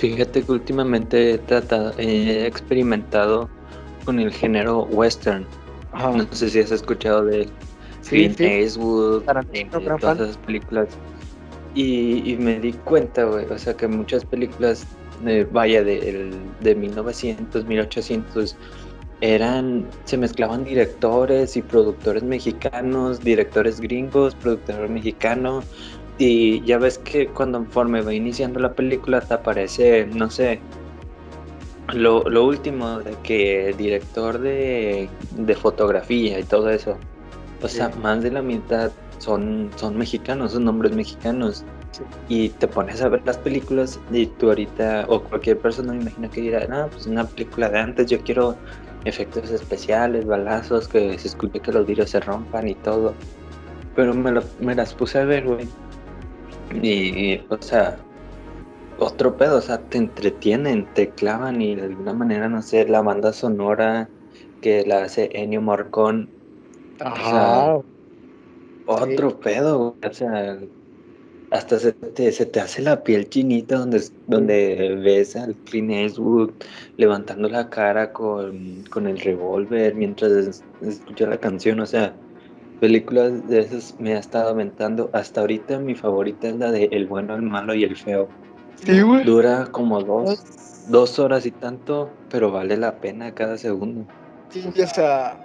Fíjate que últimamente he tratado, he experimentado con el género western. No sé si has escuchado de sí, Clint Eastwood, eh, todas esas películas. Y, me di cuenta, güey, o sea, que muchas películas, eh, vaya, de, de 1900, 1800, eran, se mezclaban directores y productores mexicanos, directores gringos, productor mexicano, y ya ves que cuando conforme va iniciando la película te aparece, no sé, lo, lo último de que director de, de, fotografía y todo eso. O sea, más de la mitad son, son mexicanos, son nombres mexicanos. Y te pones a ver las películas y tú ahorita, o cualquier persona me imagino que dirá, no, pues una película de antes, yo quiero efectos especiales, balazos, que se escuche que los vidrios se rompan y todo. Pero me, lo, me las puse a ver, güey. Y, o sea, otro pedo, o sea, te entretienen, te clavan y de alguna manera, no sé, la banda sonora que la hace Ennio Morcón. Ajá. otro pedo, o sea, hasta se te, se te hace la piel chinita donde, donde ves al Clint Eastwood levantando la cara con, con el revólver mientras escucha la canción, o sea, películas de esas me ha estado aventando. Hasta ahorita mi favorita es la de El bueno, el malo y el feo. Sí, güey. Dura como dos, dos horas y tanto, pero vale la pena cada segundo. Sí, o sea,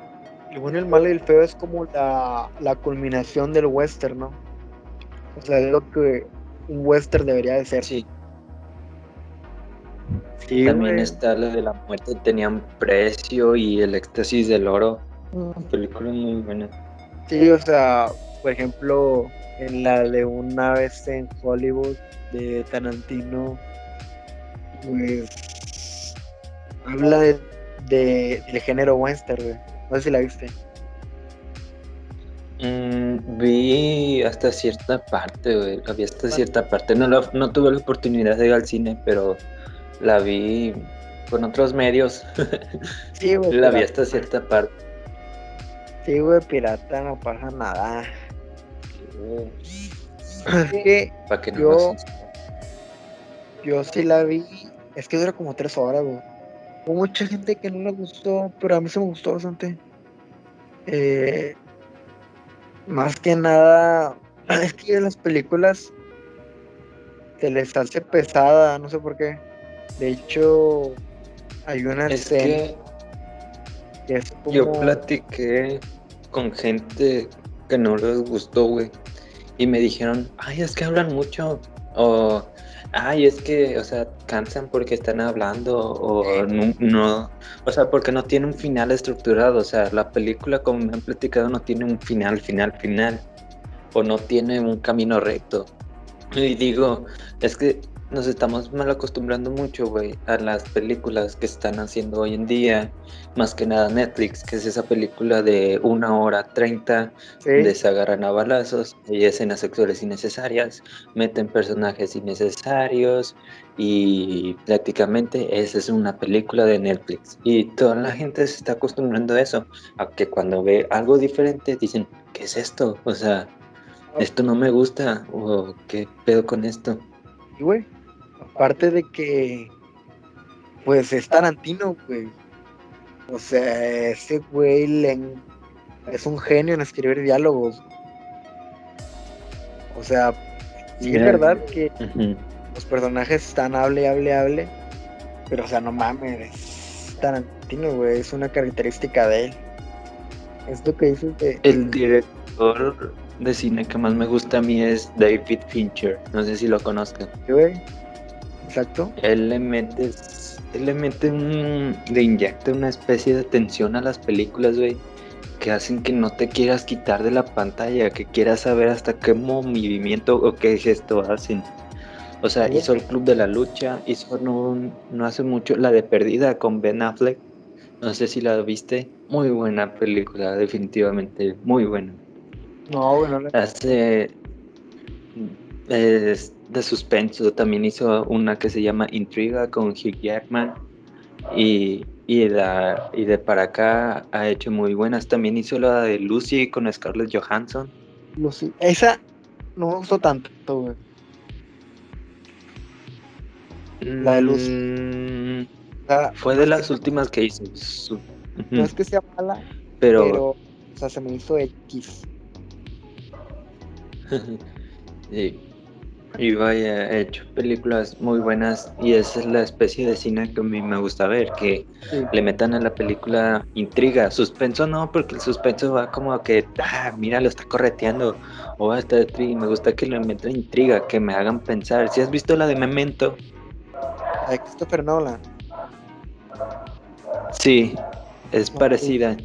el bueno, el malo y el feo es como la, la culminación del western, ¿no? O sea, es lo que un western debería de ser. Sí. También está la de la muerte tenían precio y el éxtasis del oro. Mm. Película muy buena. Sí, o sea, por ejemplo, en la de una vez en Hollywood de Tarantino, pues habla de, del género western, No sé si la viste. Mm, vi hasta cierta parte, güey. La vi hasta cierta parte. No, no tuve la oportunidad de ir al cine, pero la vi con otros medios. Sí, güey. la vi hasta cierta parte. Sí, güey, pirata, no pasa nada. Es que, yo, yo sí la vi. Es que dura como tres horas, güey. Hubo mucha gente que no le gustó, pero a mí se me gustó bastante. Eh, más que nada, es que las películas se les hace pesada, no sé por qué. De hecho, hay una es que, yo platiqué con gente que no les gustó, güey, y me dijeron, ay, es que hablan mucho, o ay, es que, o sea, cansan porque están hablando, o no, o sea, porque no tiene un final estructurado, o sea, la película, como me han platicado, no tiene un final, final, final, o no tiene un camino recto. Y digo, es que nos estamos mal acostumbrando mucho, güey, a las películas que están haciendo hoy en día, más que nada Netflix, que es esa película de una hora treinta, se agarran a balazos, y escenas sexuales innecesarias, meten personajes innecesarios, y prácticamente esa es una película de Netflix. Y toda la gente se está acostumbrando a eso, a que cuando ve algo diferente dicen, ¿qué es esto? O sea, esto no me gusta, o qué pedo con esto. Y güey, aparte de que, pues es Tarantino, güey. O sea, ese güey es un genio en escribir diálogos. O sea, sí, es verdad que los personajes están hable, hable, hable. Pero, o sea, no mames, es Tarantino, güey. Es una característica de él. Es lo que dices de. El director de cine que más me gusta a mí es David Fincher. No sé si lo conozcan. güey. Exacto. Él le mete, él le mete un, le inyecta una especie de tensión a las películas, güey, que hacen que no te quieras quitar de la pantalla, que quieras saber hasta qué movimiento o qué gesto hacen. O sea, hizo el Club de la Lucha, hizo no, no hace mucho la de Perdida con Ben Affleck. No sé si la viste. Muy buena película, definitivamente, muy buena. No, bueno. Hace. Es de suspenso. También hizo una que se llama Intriga con Hugh Jackman. Y, y, la, y de para acá ha hecho muy buenas. También hizo la de Lucy con Scarlett Johansson. Lucy. Esa no me gustó tanto, güey. La de Luz. Mm, fue de las últimas que hizo. No es que sea mala, pero... pero o sea, se me hizo X. sí. Y vaya, he hecho películas muy buenas y esa es la especie de cine que a mí me gusta ver, que le metan a la película intriga, suspenso no, porque el suspenso va como que, ah, mira, lo está correteando, o va a estar me gusta que le metan intriga, que me hagan pensar. Si has visto la de Memento, de Christopher Nolan. Sí, es parecida.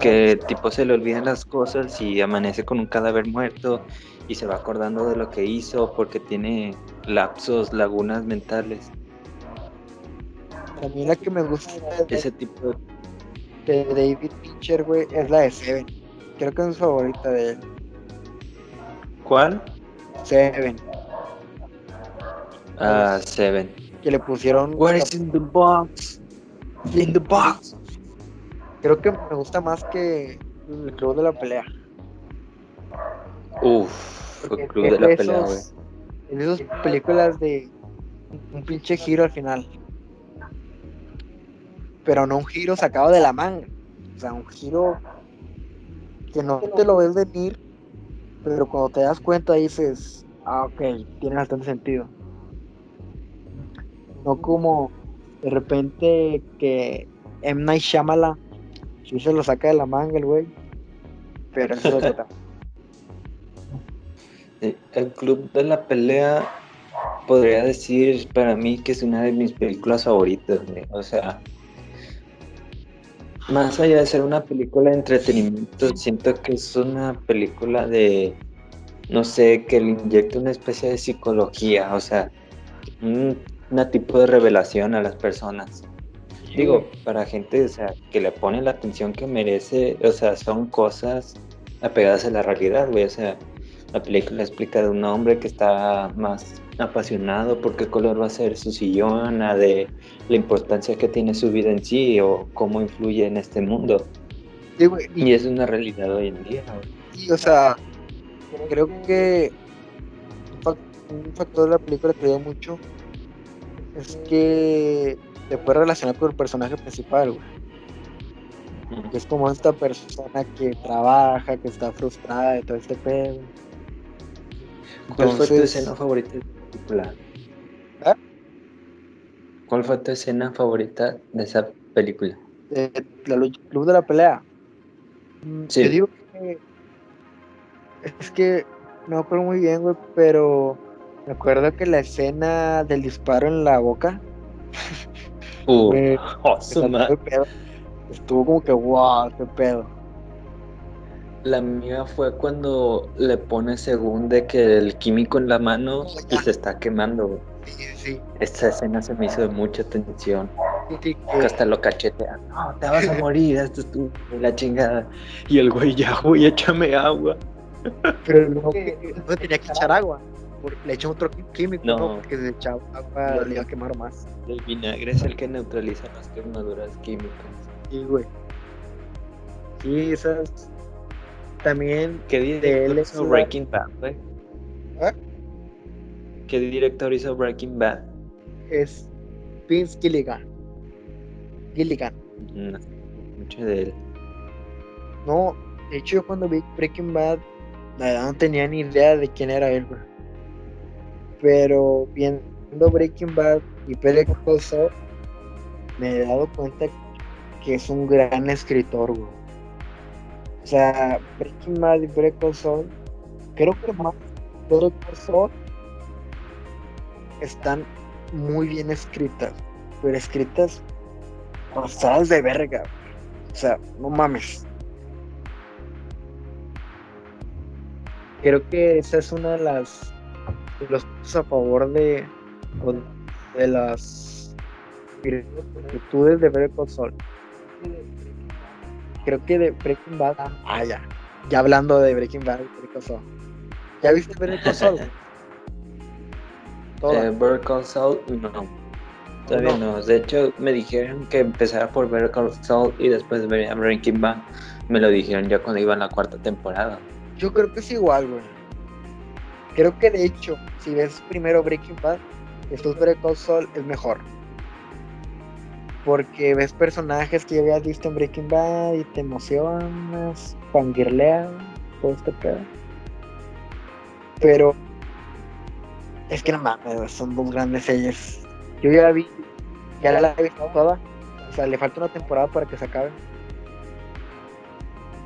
Que tipo se le olvidan las cosas y amanece con un cadáver muerto y se va acordando de lo que hizo porque tiene lapsos, lagunas mentales. A mí la que me gusta ese tipo de David Fincher, güey, es la de Seven. Creo que es mi favorita de él. ¿Cuál? Seven. Ah, Seven que le pusieron. What is in the box? In the box. Creo que me gusta más que el club de la pelea. Uf, el club de la pelea, güey. En esas películas de un pinche giro al final. Pero no un giro sacado de la manga. O sea, un giro que no te lo ves venir, pero cuando te das cuenta dices, ah, ok, tiene bastante sentido. No como de repente que M. Night Shyamala sí se lo saca de la manga el güey. Pero eso es otra. El Club de la Pelea podría decir para mí que es una de mis películas favoritas, O sea, más allá de ser una película de entretenimiento, siento que es una película de, no sé, que le inyecta una especie de psicología, o sea, un una tipo de revelación a las personas. Digo, para gente, o sea, que le pone la atención que merece, o sea, son cosas apegadas a la realidad, güey, o sea, la película explica de un hombre que está más apasionado por qué color va a ser su sillón, de la importancia que tiene su vida en sí o cómo influye en este mundo. y, es una realidad hoy en día. Y, o sea, creo que un factor de la película que dio mucho es que te puede relacionar con el personaje principal, güey. es como esta persona que trabaja, que está frustrada de todo este pedo. ¿Cuál fue tu escena favorita de la película? ¿Ah? ¿Cuál fue tu escena favorita de esa película? La lucha, Club de la Pelea. Mm, sí. Te digo que es que no me acuerdo muy bien, güey, pero me acuerdo que la escena del disparo en la boca. Uh, estuvo como que, wow, qué pedo. La mía fue cuando le pone según de que el químico en la mano y se está quemando. Sí, sí. Esta escena se me hizo de mucha tensión. que hasta lo cachetea. No, te vas a morir, esto es tu la chingada. Y el güey, ya, güey, échame agua. Pero no, no tenía que echar agua le echó otro químico, ¿no? Porque se echaba agua, le iba a quemar más. El vinagre es el que neutraliza las quemaduras químicas. Sí, güey. Sí, esas. También. ¿Qué director hizo Breaking Bad, güey? ¿Ah? ¿Qué director hizo Breaking Bad? Es Vince Gilligan. Gilligan. No, mucho de él. No, de hecho, yo cuando vi Breaking Bad, la verdad no tenía ni idea de quién era él, güey pero viendo Breaking Bad y Better Call me he dado cuenta que es un gran escritor, güey. O sea, Breaking Bad y Better Call creo que más Better Call están muy bien escritas, pero escritas pasadas de verga. O sea, no mames. Creo que esa es una de las los a favor de, de las virtudes de Breaking Sol. Creo que de Breaking Bad. Ah, ya. Ya hablando de Breaking Bad, Breaking ¿Ya viste Breaking Sol? eh, Breaking no. Todavía no. De hecho, me dijeron que empezara por Breaking Sol y después vería Breaking Bad. Me lo dijeron ya cuando iba en la cuarta temporada. Yo creo que es igual, güey. Creo que de hecho, si ves primero Breaking Bad, Better Call Saul es mejor. Porque ves personajes que ya habías visto en Breaking Bad y te emocionas, fangirleas, todo este pedo. Pero es que no mames, son dos grandes series. Yo ya la vi, ya la he visto toda. O sea, le falta una temporada para que se acabe.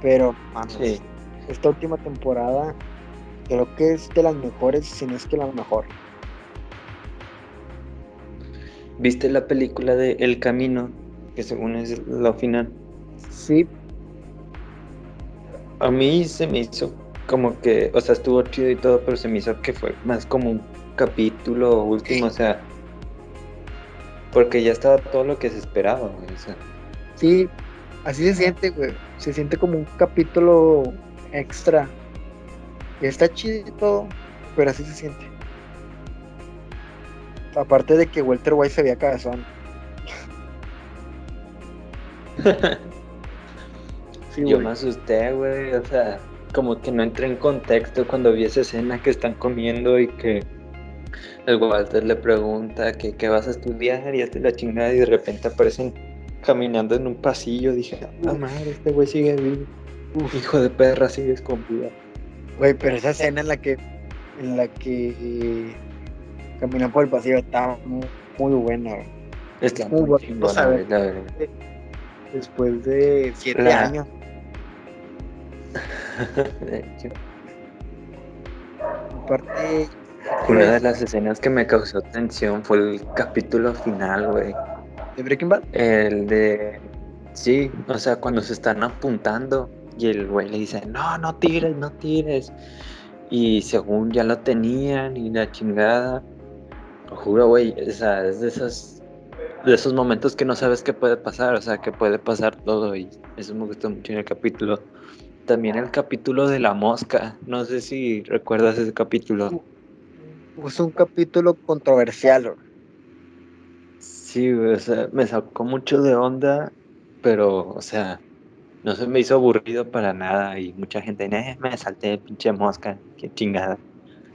Pero, mames, esta última temporada creo que es de las mejores, si no es que la mejor. ¿Viste la película de El Camino? Que según es la final. Sí. A mí se me hizo como que, o sea, estuvo chido y todo, pero se me hizo que fue más como un capítulo último, o sea, porque ya estaba todo lo que se esperaba, güey, o sea. Sí, así se siente, güey, se siente como un capítulo extra. Y está chido y todo, pero así se siente. Aparte de que Walter White se veía cabezón. Yo me asusté, güey, o sea, como que no entré en contexto cuando vi esa escena que están comiendo y que el Walter le pregunta que qué vas a estudiar y hasta la chingada y de repente aparecen caminando en un pasillo. Dije, ah, madre, este güey sigue vivo. hijo de perra, sigue escondido. Güey, pero esa escena en la que en la que caminan por el pasillo está muy, buena. Está muy, buena, Después de siete años. de hecho. Aparte. Una de las escenas que me causó tensión fue el capítulo final, güey. ¿De Breaking Bad? El de. Sí, o sea, cuando se están apuntando y el güey le dice, no, no tires, no tires. Y según ya lo tenían y la chingada. Juro, güey, o sea, es de esos, de esos momentos que no sabes qué puede pasar, o sea, que puede pasar todo y eso me gustó mucho en el capítulo. También el capítulo de la mosca, no sé si recuerdas ese capítulo. Es un capítulo controversial. Sí, o sea, me sacó mucho de onda, pero, o sea, no se me hizo aburrido para nada y mucha gente, eh, me salté pinche mosca, qué chingada.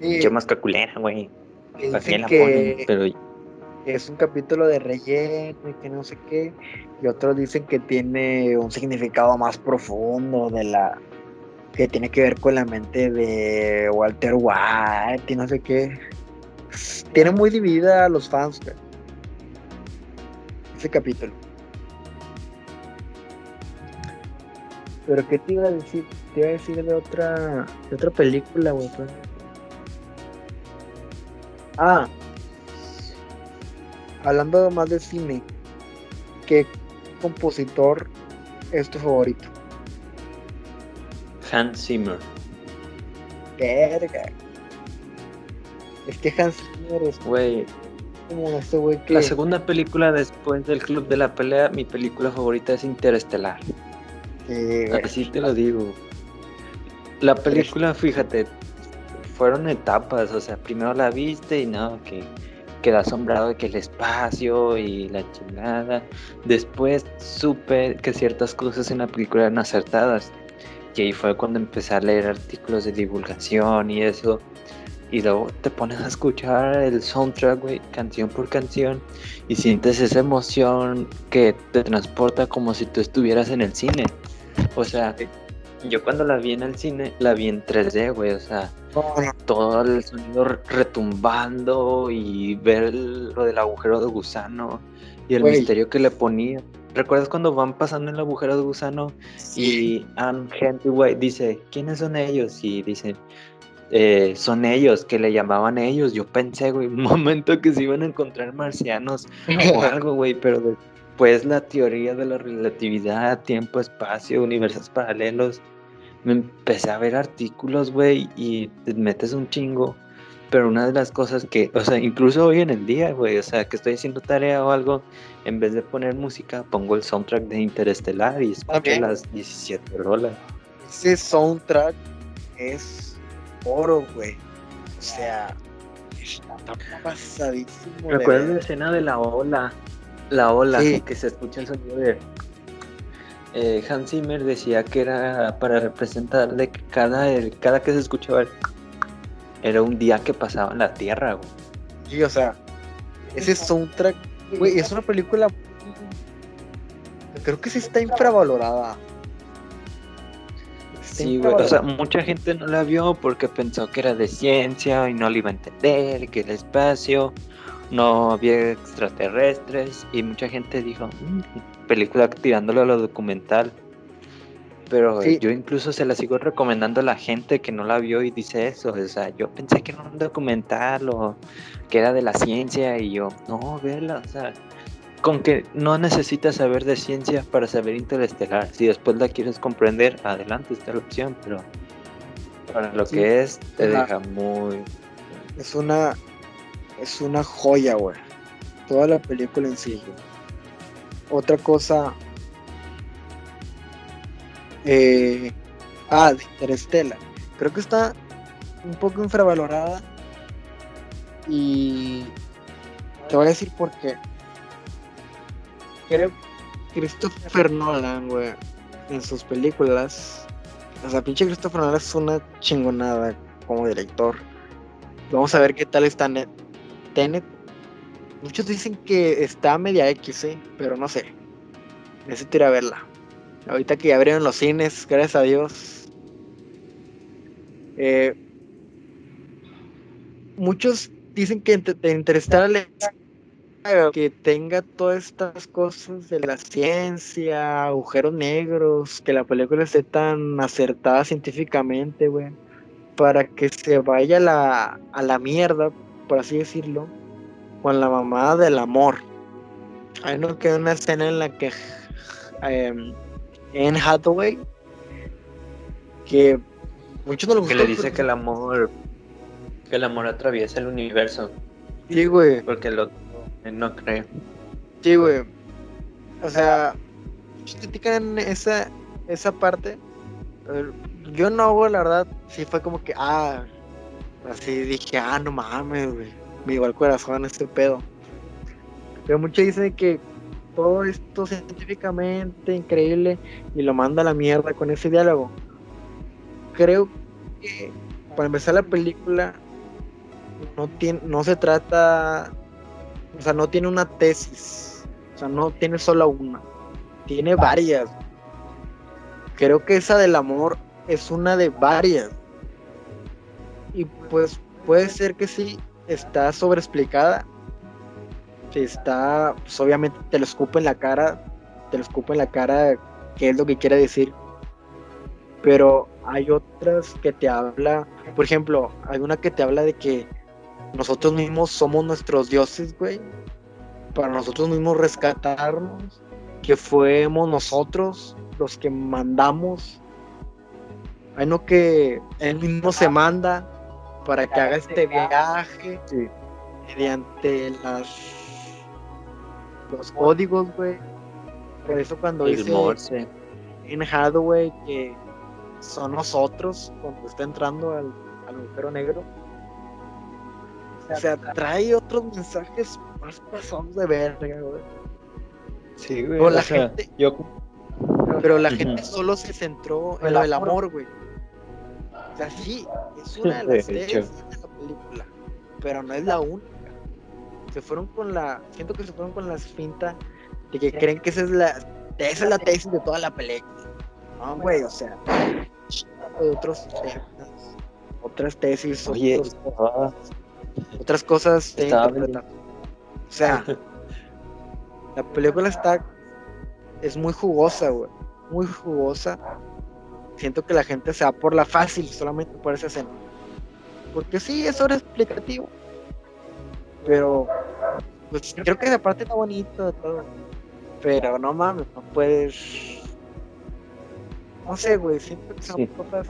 Pinche mosca culera, güey. Pero... Es un capítulo de relleno y que no sé qué. Y otros dicen que tiene un significado más profundo de la... que tiene que ver con la mente de Walter White y no sé qué. Tiene muy dividida a los fans, Ese capítulo. Pero qué te iba a decir, te iba a decir de otra, de otra película, güey. Pues. Ah, hablando más de cine, ¿qué compositor es tu favorito? Hans Zimmer. Verga. Es que Hans Zimmer es. Güey. Como este güey que. La segunda película después del Club de la Pelea, mi película favorita es Interestelar. Así te lo digo. La película, fíjate, fueron etapas, o sea, primero la viste y no, que quedé asombrado de que el espacio y la chingada. Después supe que ciertas cosas en la película eran acertadas. Y ahí fue cuando empecé a leer artículos de divulgación y eso. Y luego te pones a escuchar el soundtrack, güey, canción por canción. Y sientes esa emoción que te transporta como si tú estuvieras en el cine. O sea, yo cuando la vi en el cine, la vi en 3D, güey, o sea, todo el sonido retumbando y ver lo del agujero de gusano y el misterio que le ponía. ¿Recuerdas cuando van pasando en el agujero de gusano y Anne Hathaway dice, ¿quiénes son ellos? Y dicen, eh, son ellos, que le llamaban ellos. Yo pensé, güey, un momento que se iban a encontrar marcianos o algo, güey, pero pues la teoría de la relatividad, tiempo, espacio, universos paralelos, me empecé a ver artículos, güey, y te metes un chingo. Pero una de las cosas que, o sea, incluso hoy en el día, güey, o sea, que estoy haciendo tarea o algo, en vez de poner música, pongo el soundtrack de Interestelar y escucho las 17 rolas. Ese soundtrack es oro, güey. O sea, está pasadísimo. Recuerdo la escena de la ola la ola, que se escucha el sonido de... Eh, Hans Zimmer decía que era para representar de que cada, cada que se escuchaba era un día que pasaba en la Tierra, güey. Sí, o sea, ese soundtrack, güey, es una película. Creo que sí está infravalorada. sí, güey, o sea, mucha gente no la vio porque pensó que era de ciencia y no la iba a entender, que el espacio no había extraterrestres y mucha gente dijo, mm, película tirándolo a lo documental. Pero yo incluso se la sigo recomendando a la gente que no la vio y dice eso. O sea, yo pensé que era un documental o que era de la ciencia y yo, no, verla. O sea, con que no necesitas saber de ciencia para saber interestelar. Si después la quieres comprender, adelante está la opción, pero para lo que es, te deja muy... Es una... Es una joya, güey. Toda la película en sí. Otra cosa eh, ah, de. Creo que está un poco infravalorada. Y te voy a decir por qué. Creo que Christopher Nolan, güey, en sus películas. O sea, pinche Christopher Nolan es una chingonada como director. Vamos a ver qué tal está Tenet. Muchos dicen que está media X, ¿eh? pero no sé. Necesito ir a verla. Ahorita que ya abrieron los cines, gracias a Dios. Eh, muchos dicen que te Interstellar que tenga todas estas cosas de la ciencia, agujeros negros, que la película esté tan acertada científicamente, güey, para que se vaya la, a la mierda, por así decirlo, con la mamada del amor. Hay no queda una escena en la que eh, en Hathaway que muchos no lo Que le dice que el amor que el amor atraviesa el universo. Sí, güey. Porque el otro no cree. Sí, güey. O sea, critican esa esa parte. Yo no, güey, la verdad, sí fue como que, ah, así dije, ah, no mames, güey. Me igual el corazón este pedo. Pero muchos dicen que todo esto científicamente increíble y lo manda a la mierda con ese diálogo. Creo que para empezar la película no tiene, no se trata, o sea, no tiene una tesis, o sea, no tiene solo una, tiene varias. Creo que esa del amor es una de varias. Pues puede ser que sí está sobreexplicada, está, pues obviamente te lo escupo en la cara, te lo escupo en la cara qué es lo que quiere decir. Pero hay otras que te habla, por ejemplo, hay una que te habla de que nosotros mismos somos nuestros dioses, güey. Para nosotros mismos rescatarnos, que fuimos nosotros los que mandamos. Hay uno que él mismo se manda para que haga este viaje mediante las los códigos, güey. Por eso cuando dice en Hathaway que son nosotros cuando está entrando al, al agujero negro. O sea, trae otros mensajes más pasados de verga, güey. Sí, güey. Pero la gente, yo... pero la gente solo se centró en lo del amor, güey. O sea, sí, es una de las tres de la película, pero no es la única se fueron con la, siento que se fueron con la finta de que creen que esa es la, esa es la tesis de toda la película. No, güey, o sea, otros temas, otras tesis, Oye, otras cosas O sea, la película está, es muy jugosa, güey, muy jugosa. Siento que la gente se va por la fácil solamente por esa escena. Porque sí, es hora explicativo pero, pues creo que esa parte está bonito de todo. Pero no mames, no puedes. No sé, güey, siempre que son cosas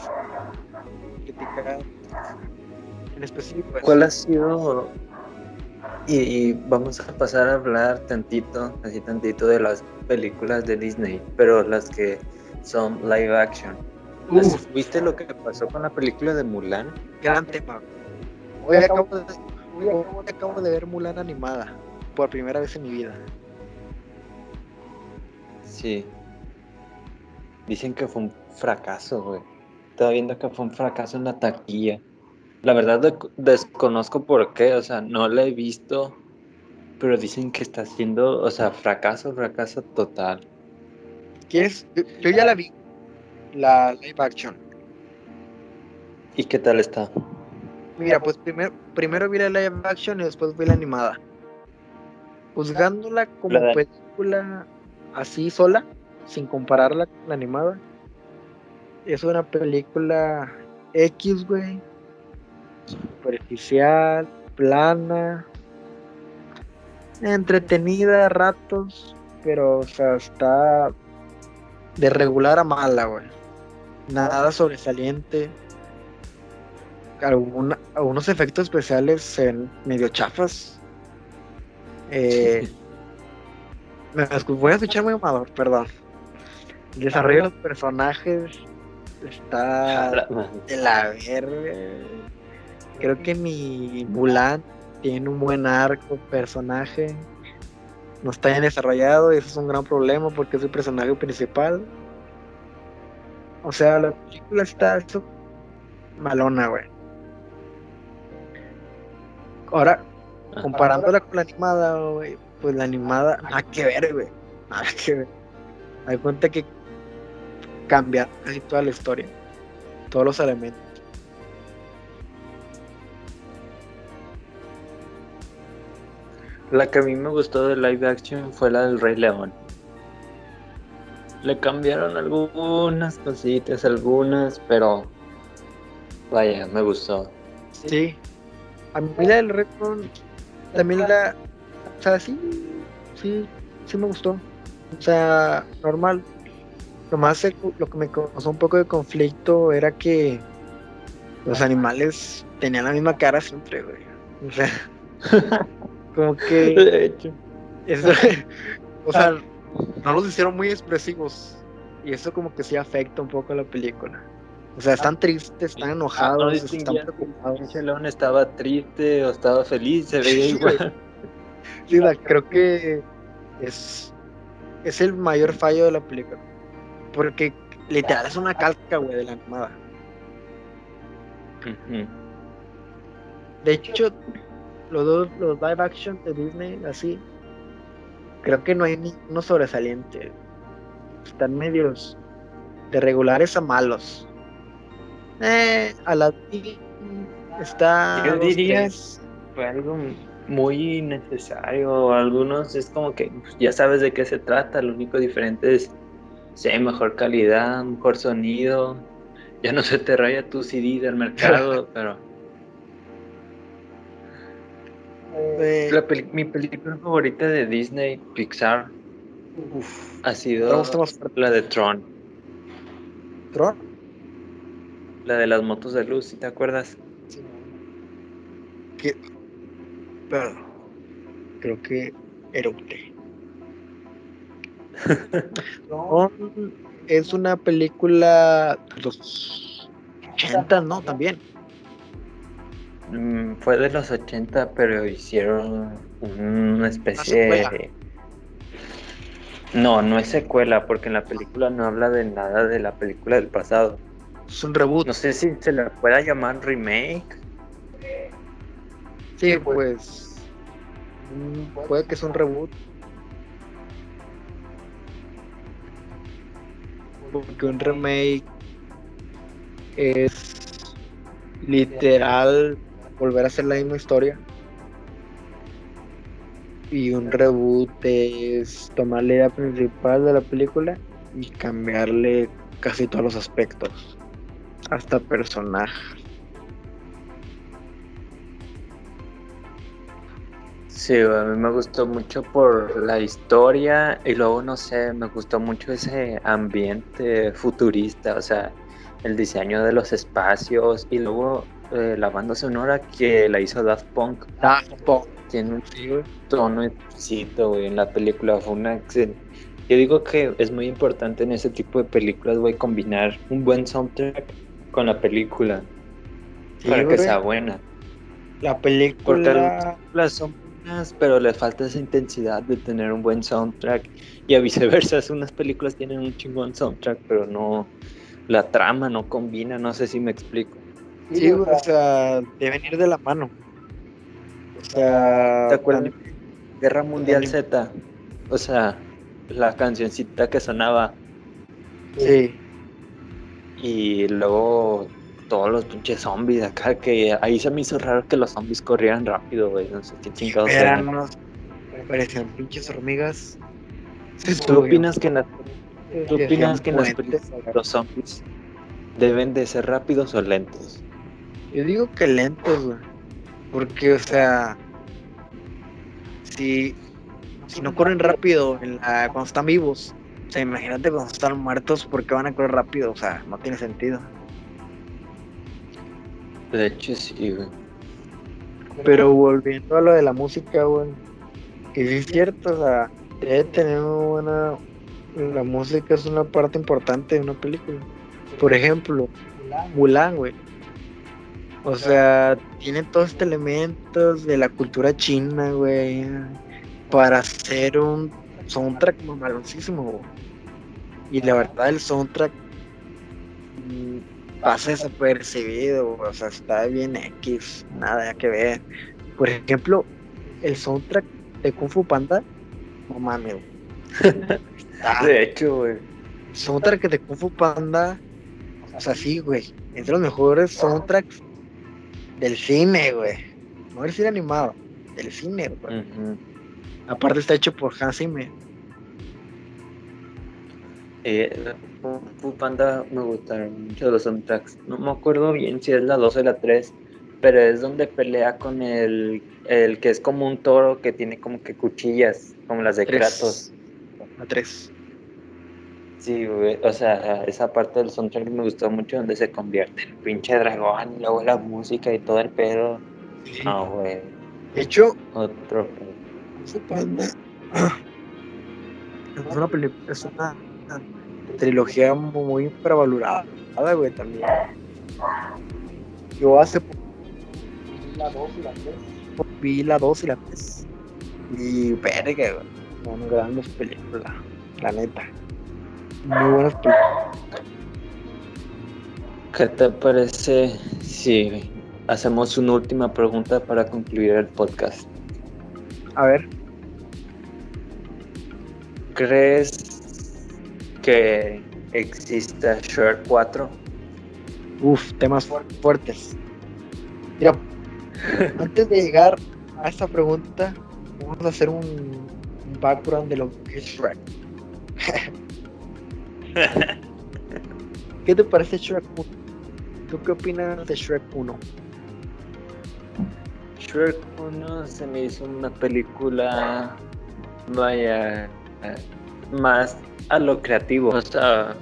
criticadas. En específico. ¿Cuál ha sido y, vamos a pasar a hablar tantito, así tantito de las películas de Disney, pero las que son live action. ¿Viste lo que pasó con la película de Mulan? Gran tema. Hoy acabo de, acabo de ver Mulan animada por primera vez en mi vida. Sí. Dicen que fue un fracaso, güey. Estaba viendo que fue un fracaso en la taquilla. La verdad desconozco por qué, o sea, no la he visto pero dicen que está haciendo, o sea, fracaso, fracaso total. ¿Qué es? Yo, ya la vi, la live action. ¿Y qué tal está? Mira, pues primero, primero vi la live action y después vi la animada. Juzgándola como película así sola, sin compararla con la animada, es una película X, güey. Superficial, plana, entretenida a ratos, pero, o sea, está de regular a mala, güey. Nada sobresaliente. algunos efectos especiales se medio chafas. Eh, me, voy a escuchar muy amador, perdón. El desarrollo de los personajes está de la verga. Creo que mi Mulan tiene un buen arco, personaje. No está bien desarrollado y eso es un gran problema porque es el personaje principal. O sea, la película está malona, güey. Ahora, comparándola con la animada, güey, pues la animada, nada que ver, güey. Nada que ver. Hay cuenta que cambia casi toda la historia, todos los elementos. La que a mí me gustó de live action fue la del Rey León. Le cambiaron algunas cositas, algunas, pero vaya, me gustó. Sí. A mí la del León también la... O sea, sí, sí, sí me gustó. O sea, normal. Nomás lo que me causó un poco de conflicto era que los animales tenían la misma cara siempre, güey. O sea... Como que. De hecho. o sea, no los hicieron muy expresivos. Y eso como que sí afecta un poco a la película. O sea, están tristes, están enojados, no están preocupados. León estaba triste o estaba feliz, se veía igual. Sí, creo que es, es el mayor fallo de la película. Porque literal es una calca, güey, de la animada. De hecho, los dos, los live action de Disney, así, creo que no hay ninguno sobresaliente. Están medios de regulares a malos. Eh, a la está. Yo diría fue algo muy necesario. Algunos es como que ya sabes de qué se trata. Lo único diferente es si hay mejor calidad, mejor sonido. Ya no se te raya tu CD del mercado, pero mi película favorita de Disney, Pixar, ha sido la de Tron. ¿Tron? La de las motos de luz, ¿te acuerdas? Sí. Perdón. Creo que era Tron es una película de los 80, ¿no? También. Mm, fue de los 80, pero hicieron una especie de... No, no es secuela, porque en la película no habla de nada de la película del pasado. Es un reboot. No sé si se le pueda llamar remake. Sí, pues. Mm, puede que sea un reboot. Porque un remake es literal volver a hacer la misma historia. Y un reboot es tomar la idea principal de la película y cambiarle casi todos los aspectos, hasta personaje. Sí, a mí me gustó mucho por la historia y luego, no sé, me gustó mucho ese ambiente futurista, o sea, el diseño de los espacios y luego eh, la banda sonora que la hizo Daft Punk. Daft Punk. Tiene un tono exquisito, güey, en la película. Fue una Yo digo que es muy importante en ese tipo de películas, güey, combinar un buen soundtrack con la película. para que sea buena. La película... Porque las son buenas, pero le falta esa intensidad de tener un buen soundtrack. Y a viceversa, unas películas tienen un chingón soundtrack, pero no... La trama no combina, no sé si me explico. Sí, o sea, deben ir de la mano. O sea, ¿te acuerdas? Guerra Mundial Z. O sea, la cancioncita que sonaba. Sí. Y luego todos los pinches zombies acá, que ahí se me hizo raro que los zombies corrieran rápido, güey. No sé qué chingados eran. Unos, parecían pinches hormigas. ¿Tú opinas que, ¿tú opinas que los zombies deben de ser rápidos o lentos? Yo digo que lentos, güey. Porque, o sea, si, si no corren rápido en la, cuando están vivos, o sea, imagínate cuando están muertos, ¿por qué van a correr rápido? O sea, no tiene sentido. De hecho, sí, güey. Pero volviendo a lo de la música, güey, que sí es cierto, o sea, debe tener una buena. La música es una parte importante de una película. Por ejemplo, Mulan, güey. O sea, tiene todos estos elementos de la cultura china, güey, para hacer un soundtrack mamaloncísimo, güey. Y la verdad, el soundtrack mm, pasa desapercibido, güey. o sea, está bien X, nada que ver. Por ejemplo, el soundtrack de Kung Fu Panda, no mames, de hecho, güey. Soundtrack de Kung Fu Panda, o sea, sí, güey, entre los mejores soundtracks del cine, güey. No del cine animado, del cine, güey. Aparte está hecho por Hans Zimmer. Eh, Panda me gustaron mucho los soundtracks. No me acuerdo bien si es la 2 o la 3, pero es donde pelea con el, el que es como un toro que tiene como que cuchillas, como las de Kratos. La 3. Sí, güey, o sea, esa parte del soundtrack me gustó mucho donde se convierte en pinche dragón y luego la música y todo el pedo. No, güey. De hecho, otro panda es una película, es una, trilogía muy infravalorada, güey, también. Yo hace la 2 y la 3. Vi la 2 y la 3. Y verga, güey. Son grandes películas, la neta. Muy buenas ¿Qué te parece si hacemos una última pregunta para concluir el podcast? A ver. ¿Crees que exista Shrek 4? Uf, temas fuertes. Mira, antes de llegar a esta pregunta, vamos a hacer un, un background de lo que es Shrek. ¿Qué te parece Shrek 1? ¿Tú qué opinas de Shrek 1? Shrek 1 se me hizo una película, vaya, más a lo creativo. O sea,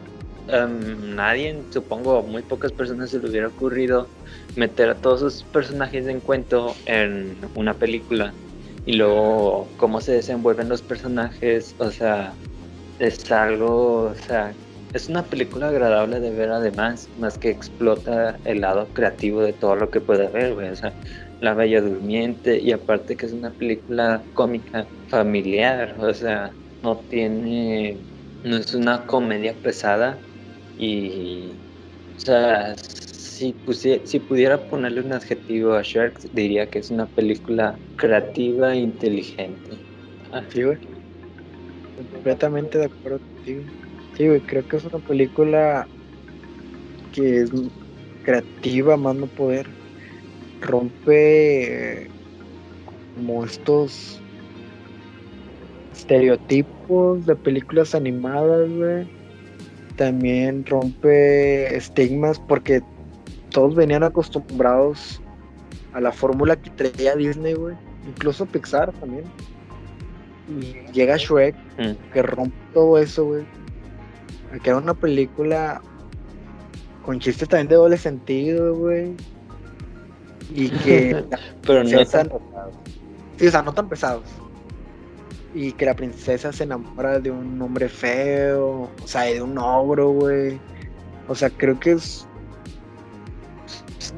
um, nadie, supongo, muy pocas personas se le hubiera ocurrido meter a todos esos personajes de encuentro en una película. Y luego cómo se desenvuelven los personajes, o sea, es algo, o sea, es una película agradable de ver además, más que explota el lado creativo de todo lo que puede haber, güey. O sea, La Bella Durmiente y aparte que es una película cómica familiar, o sea, no tiene, no es una comedia pesada y, o sea, si, si pudiera ponerle un adjetivo a Shark, diría que es una película creativa e inteligente. Así, güey completamente de acuerdo contigo. Sí, güey, creo que es una película que es creativa, más no poder. Rompe como estos estereotipos de películas animadas, güey. También rompe estigmas porque todos venían acostumbrados a la fórmula que traía Disney, güey. Incluso Pixar también. Y llega Shrek, mm. que rompe todo eso, güey. Que era una película con chistes también de doble sentido, güey. Y que. Pero no tan pesados. Sí, o sea, no tan pesados. Y que la princesa se enamora de un hombre feo, o sea, de un ogro, güey. O sea, creo que es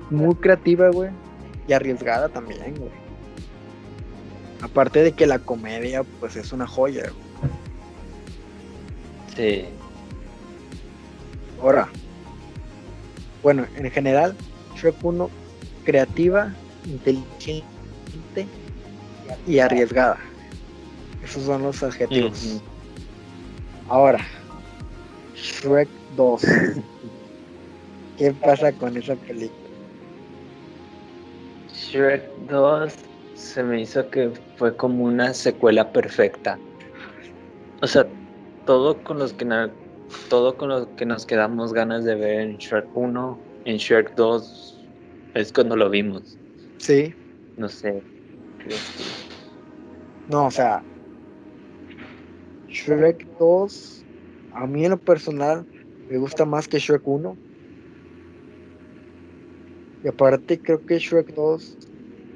muy creativa, güey. Y arriesgada también, güey. Aparte de que la comedia, pues es una joya. Sí. Ahora, bueno, en general, Shrek 1, creativa, inteligente y arriesgada. Esos son los adjetivos. Ahora, Shrek 2. ¿Qué pasa con esa película? Shrek 2 se me hizo que fue como una secuela perfecta. O sea, todo con los que todo con lo que nos quedamos ganas de ver en Shrek 1, en Shrek 2 es cuando lo vimos. Sí. No sé. No, o sea, Shrek 2, a mí en lo personal, me gusta más que Shrek 1. Y aparte creo que Shrek 2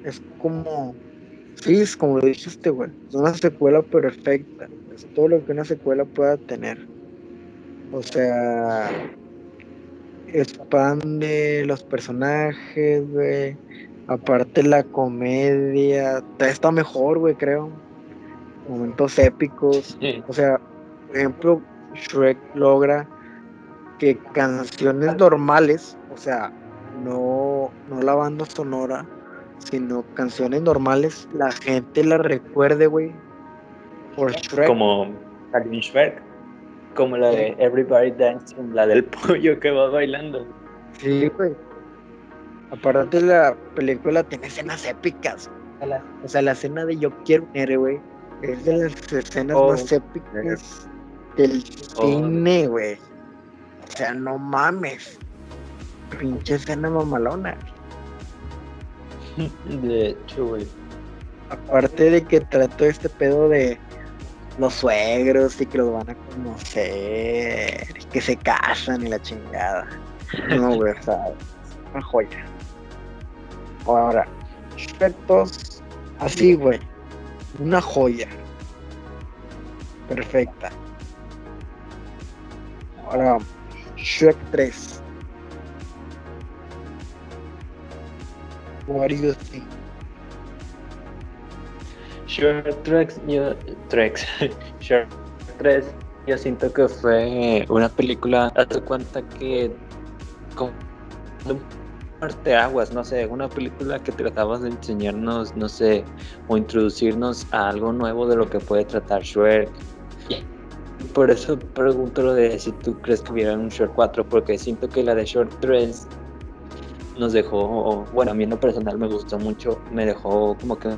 es como... Sí, es como lo dijiste, güey. Es una secuela perfecta. Es todo lo que una secuela pueda tener. O sea... Expande los personajes, güey. Aparte la comedia. Está mejor, güey, creo. Momentos épicos. O sea, por ejemplo, Shrek logra que canciones normales, o sea, no, no la banda sonora, sino canciones normales, la gente la recuerde, güey, por Shrek. Como Karin Shrek, como la de Everybody Dancing, la del pollo que va bailando. Sí, güey. Aparte la película tiene escenas épicas. O sea, la escena de Yo quiero un héroe, güey, es de las escenas oh, más épicas del oh, cine, güey. O sea, no mames pinche escena mamalona. De hecho, güey. Aparte de que trató este pedo de los suegros y que los van a conocer, que se casan y la chingada. No, güey, o una joya. Ahora, aspectos así, güey. Una joya. Perfecta. Ahora, Shrek 3. What do you think? Shrek 3, yo, Trex, Shrek 3, yo siento que fue una película, hazte cuenta que como un aguas, no sé, una película que trataba de enseñarnos, no sé, o introducirnos a algo nuevo de lo que puede tratar Shrek. Por eso pregunto lo de si tú crees que hubiera un Shrek 4, porque siento que la de Shrek 3 nos dejó, bueno, a mí en lo personal me gustó mucho, me dejó como que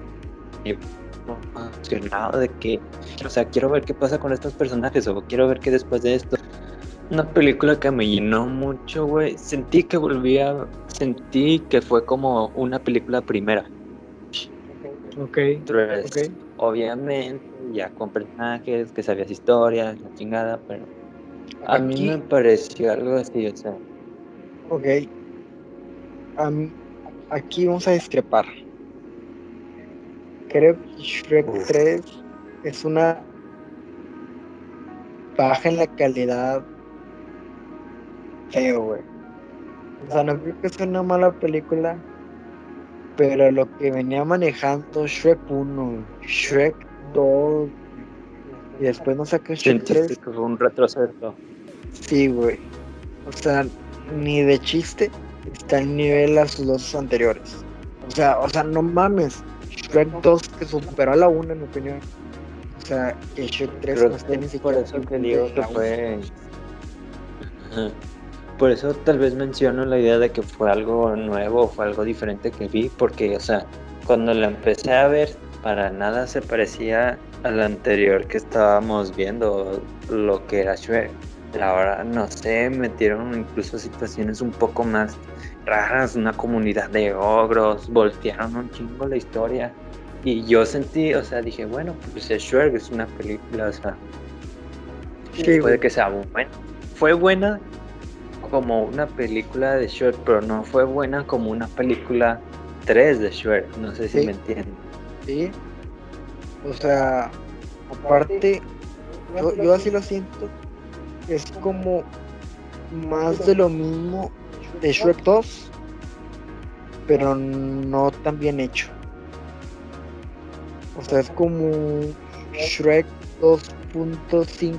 emocionado de que, o sea, quiero ver qué pasa con estos personajes o quiero ver que después de esto, una película que me llenó mucho, güey, sentí que volvía, sentí que fue como una película primera. Ok. Obviamente, ya con personajes, que sabías historias, la chingada, pero a mí me pareció algo así, o sea. Ok, aquí vamos a discrepar. Creo que Shrek 3 es una baja en la calidad feo, güey. O sea, no creo que sea una mala película, pero lo que venía manejando Shrek 1, Shrek 2, y después no saqué Shrek 3. fue un retroceso. Sí, güey. O sea, ni de chiste está en nivel a sus dos anteriores. O sea, o sea, no mames. Shrek 2 que superó a la 1 en mi opinión. O sea, que Shrek 3 no esté ni siquiera. Por eso que digo que fue. Por eso tal vez menciono la idea de que fue algo nuevo, fue algo diferente que vi, porque, o sea, cuando la empecé a ver, para nada se parecía al anterior que estábamos viendo, lo que era Shrek. Ahora, no sé, metieron incluso situaciones un poco más raras, una comunidad de ogros, voltearon un chingo la historia. Y yo sentí, o sea, dije, bueno, pues es Shrek, es una película, o sea, puede que sea buena. Fue buena como una película de Shrek, pero no fue buena como una película 3 de Shrek, no sé si me entienden. Sí, o sea, aparte, yo, yo así lo siento, es como más de lo mismo de Shrek 2, pero no tan bien hecho. O sea, es como Shrek 2.5,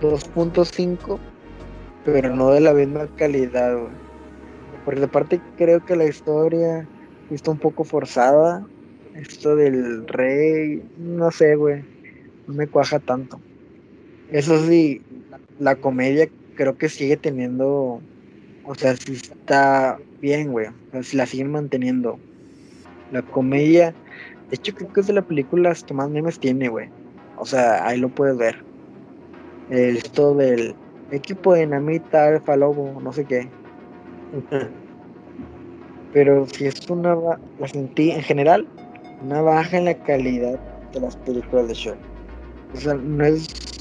2.5, pero no de la misma calidad. Porque aparte creo que la historia está un poco forzada Esto del rey, no sé, güey. No me cuaja tanto. Eso sí, la comedia creo que sigue teniendo. O sea, si está bien, güey. O sea, si la siguen manteniendo. La comedia. De hecho, creo que es de las películas que más memes tiene, güey. O sea, ahí lo puedes ver. Esto del equipo de dinamita, alfa lobo, no sé qué. Pero si es una. La sentí en general, una baja en la calidad de las películas de Shrek. O sea, no es.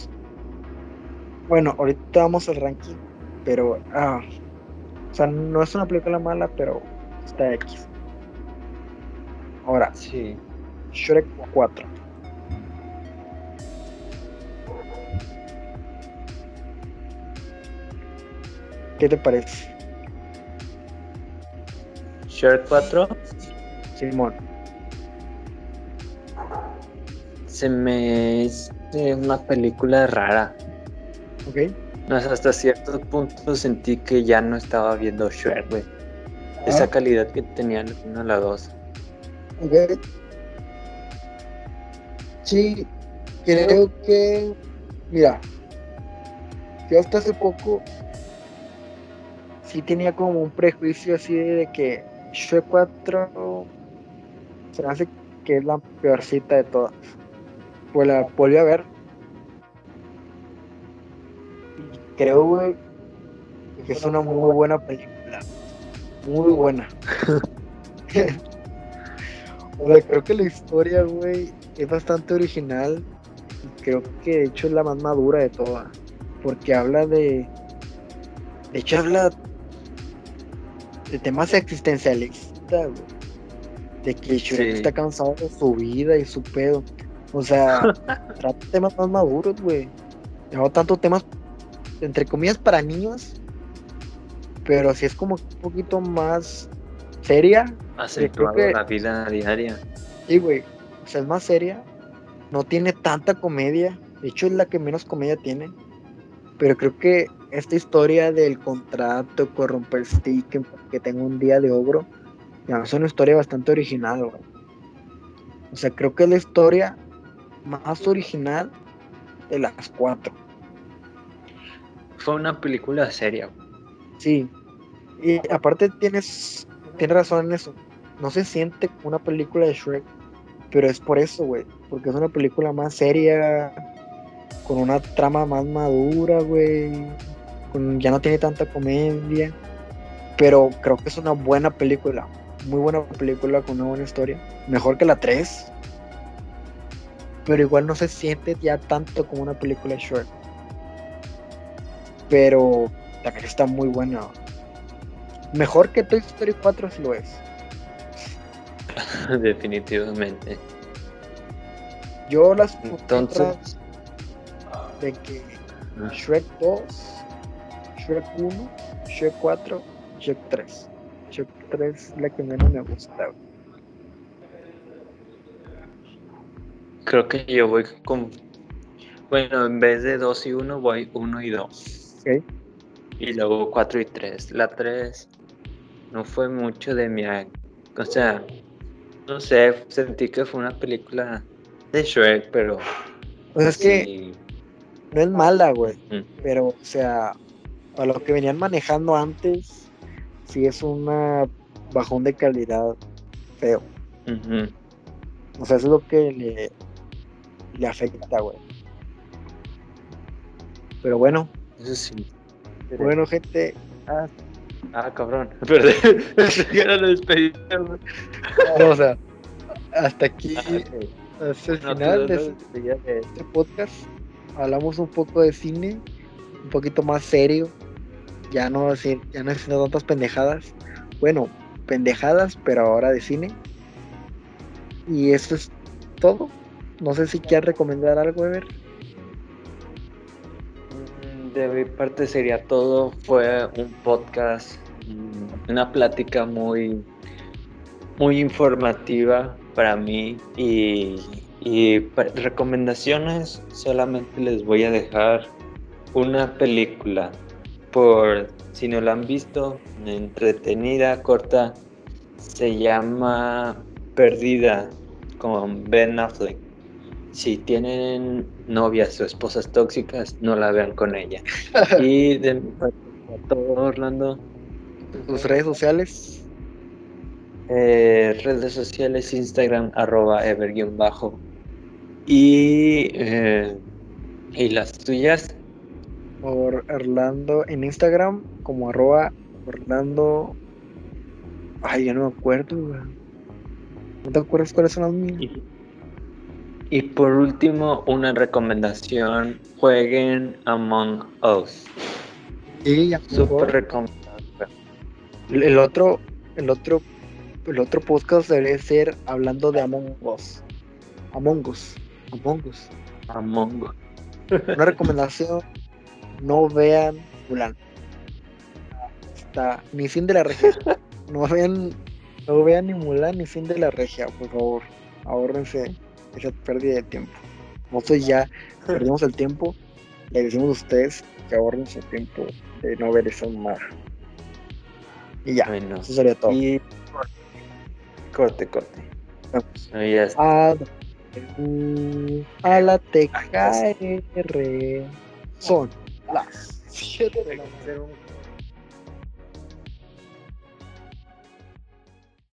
Bueno, ahorita vamos al ranking, pero. Ah, o sea, no es una película mala, pero está X. Ahora, sí. Shrek 4. ¿Qué te parece? Shrek 4. Simón. Se me es una película rara. Ok. No, hasta cierto punto sentí que ya no estaba viendo Shrek, güey. Esa Ah. calidad que tenía la 1 a la 2. Ok. Sí, creo que. Mira, yo hasta hace poco sí tenía como un prejuicio así de que Shrek 4 se hace que es la peorcita de todas. Pues la volví a ver. Creo, güey, que es una muy buena película. Muy buena. O sea, creo que la historia, güey, es bastante original. Y creo que de hecho es la más madura de todas. Porque habla de. De hecho, habla de temas existencialistas, güey. De que Shrek Sí. está cansado de su vida y su pedo. O sea, trata temas más maduros, güey. No tanto temas, entre comillas, para niños. Pero sí es como un poquito más seria Acentuado que- la vida diaria. Sí, güey. O sea, es más seria. No tiene tanta comedia. De hecho, es la que menos comedia tiene. Pero creo que esta historia del contrato, corromper stick, que tengo un día de ogro, ya, es una historia bastante original, güey. O sea, creo que es la historia más original de las cuatro. Fue una película seria. Sí. Y aparte tienes, tienes razón en eso. No se siente una película de Shrek, pero es por eso, güey. Porque es una película más seria, con una trama más madura, güey. Ya no tiene tanta comedia. Pero creo que es una buena película. Muy buena película con una buena historia. Mejor que la 3. Pero igual no se siente ya tanto como una película de Shrek. Pero también está muy buena. Mejor que Toy Story 4 si lo es. Definitivamente. Yo las Entonces, de que Shrek 2, Shrek 1, Shrek 4, Shrek 3. Shrek 3 es la que menos me gusta. creo que yo voy con. Bueno, en vez de 2 y 1, voy 1 y 2. Ok. Y luego 4 y 3. La 3 no fue mucho de mi. a- O sea, no sé, sentí que fue una película de Shrek, pero. Pues es que no es mala, güey. Mm. Pero, o sea, para lo que venían manejando antes, sí es una bajón de calidad feo. O sea, eso es lo que le, le afecta, güey. Pero bueno, Eso sí. bueno, gente, Ah, ah, cabrón. Perdón. Era la despedida, no, o sea, hasta aquí, Ah, hasta el No, final pero de este, de- este podcast. Hablamos un poco de cine, un poquito más serio. Ya no ya no haciendo tantas pendejadas. Bueno, pendejadas, pero ahora de cine. Y eso es todo. No sé si quieres recomendar algo, Ever. De mi parte sería todo. Fue un podcast, mm, una plática muy, muy informativa para mí y, recomendaciones solamente les voy a dejar una película por si no la han visto, entretenida, corta, se llama Perdida con Ben Affleck. Si tienen novias o esposas tóxicas, no la vean con ella. y de todo Orlando. ¿Tus redes sociales? Eh, redes sociales, Instagram, arroba ever-bajo. Y, eh, ¿Y las tuyas? Por Orlando en Instagram, como arroba Orlando. Ay, ya no me acuerdo, ¿No te acuerdas cuáles son las mías? Y, por último, una recomendación: jueguen Among Us. Sí, ya. Súper recomendable. El otro, el otro, el otro podcast debe ser hablando de Among Us. Among Us. Among Us. Among Us. Una recomendación: no vean Mulan. Está ni fin de la regia. No vean, no vean ni Mulan ni fin de la regia, por favor. Ahórrense esa pérdida de tiempo. Nosotros ya perdimos el tiempo. Le decimos a ustedes que ahorren su tiempo de no ver esa más. Y ya, eso sería todo. Y corte, corte. A, a la TKR son las 7 de la